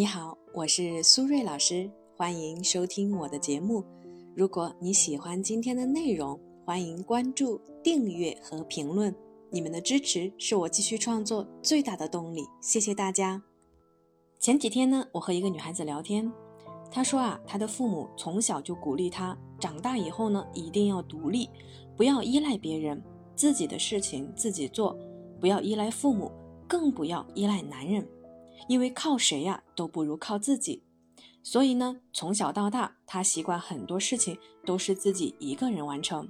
你好，我是苏瑞老师，欢迎收听我的节目。如果你喜欢今天的内容，欢迎关注、订阅和评论。你们的支持是我继续创作最大的动力，谢谢大家。前几天呢，我和一个女孩子聊天，她说啊，她的父母从小就鼓励她，长大以后呢，一定要独立，不要依赖别人，自己的事情自己做，不要依赖父母，更不要依赖男人。因为靠谁呀都不如靠自己，所以呢，从小到大，他习惯很多事情都是自己一个人完成。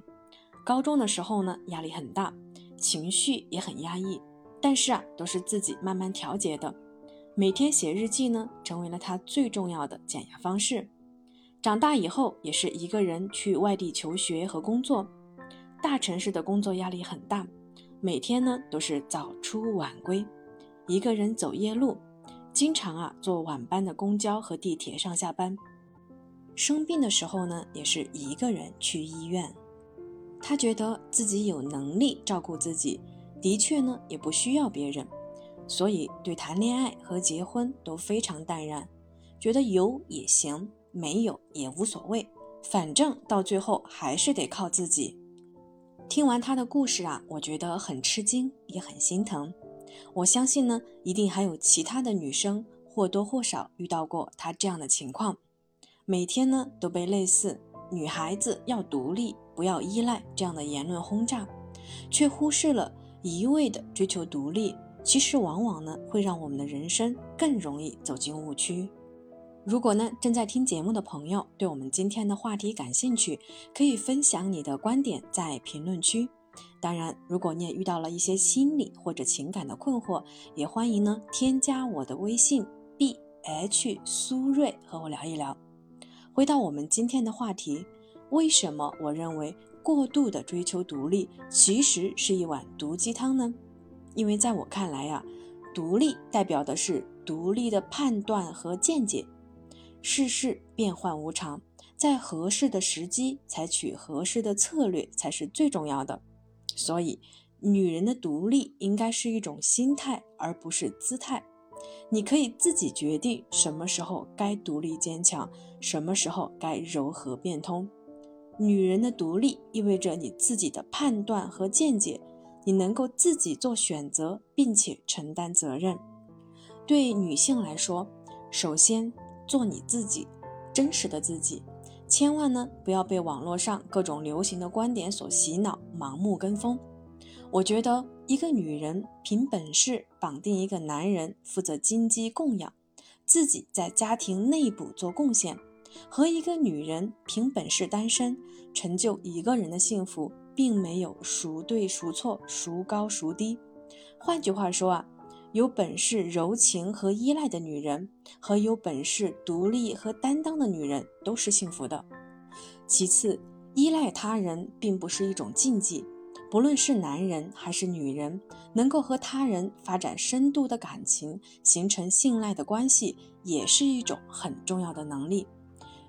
高中的时候呢，压力很大，情绪也很压抑，但是啊，都是自己慢慢调节的。每天写日记呢，成为了他最重要的减压方式。长大以后，也是一个人去外地求学和工作，大城市的工作压力很大，每天呢都是早出晚归，一个人走夜路。经常啊坐晚班的公交和地铁上下班，生病的时候呢也是一个人去医院。他觉得自己有能力照顾自己，的确呢也不需要别人，所以对谈恋爱和结婚都非常淡然，觉得有也行，没有也无所谓，反正到最后还是得靠自己。听完他的故事啊，我觉得很吃惊，也很心疼。我相信呢，一定还有其他的女生或多或少遇到过她这样的情况，每天呢都被类似“女孩子要独立，不要依赖”这样的言论轰炸，却忽视了一味的追求独立，其实往往呢会让我们的人生更容易走进误区。如果呢正在听节目的朋友对我们今天的话题感兴趣，可以分享你的观点在评论区。当然，如果你也遇到了一些心理或者情感的困惑，也欢迎呢添加我的微信 b h 苏瑞和我聊一聊。回到我们今天的话题，为什么我认为过度的追求独立其实是一碗毒鸡汤呢？因为在我看来呀，独立代表的是独立的判断和见解。世事变幻无常，在合适的时机采取合适的策略才是最重要的。所以，女人的独立应该是一种心态，而不是姿态。你可以自己决定什么时候该独立坚强，什么时候该柔和变通。女人的独立意味着你自己的判断和见解，你能够自己做选择，并且承担责任。对女性来说，首先做你自己，真实的自己。千万呢不要被网络上各种流行的观点所洗脑，盲目跟风。我觉得一个女人凭本事绑定一个男人，负责经济供养，自己在家庭内部做贡献，和一个女人凭本事单身，成就一个人的幸福，并没有孰对孰错，孰高孰低。换句话说啊。有本事、柔情和依赖的女人，和有本事、独立和担当的女人都是幸福的。其次，依赖他人并不是一种禁忌，不论是男人还是女人，能够和他人发展深度的感情，形成信赖的关系，也是一种很重要的能力。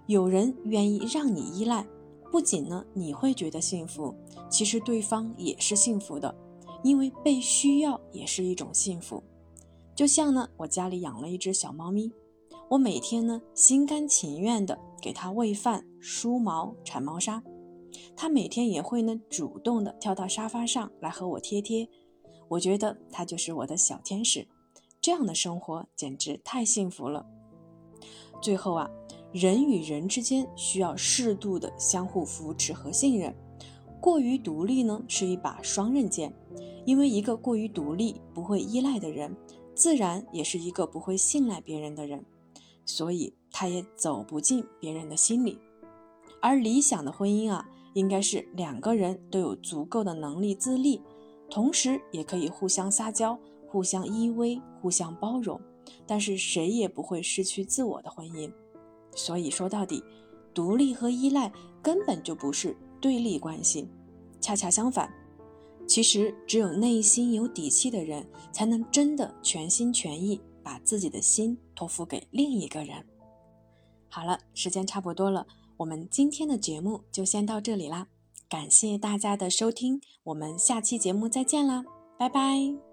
有人愿意让你依赖，不仅呢你会觉得幸福，其实对方也是幸福的，因为被需要也是一种幸福。就像呢，我家里养了一只小猫咪，我每天呢心甘情愿的给它喂饭、梳毛、铲猫砂，他每天也会呢主动的跳到沙发上来和我贴贴，我觉得他就是我的小天使，这样的生活简直太幸福了。最后啊，人与人之间需要适度的相互扶持和信任，过于独立呢是一把双刃剑，因为一个过于独立、不会依赖的人。自然也是一个不会信赖别人的人，所以他也走不进别人的心里。而理想的婚姻啊，应该是两个人都有足够的能力自立，同时也可以互相撒娇、互相依偎、互相包容，但是谁也不会失去自我的婚姻。所以说到底，独立和依赖根本就不是对立关系，恰恰相反。其实，只有内心有底气的人，才能真的全心全意把自己的心托付给另一个人。好了，时间差不多了，我们今天的节目就先到这里啦。感谢大家的收听，我们下期节目再见啦，拜拜。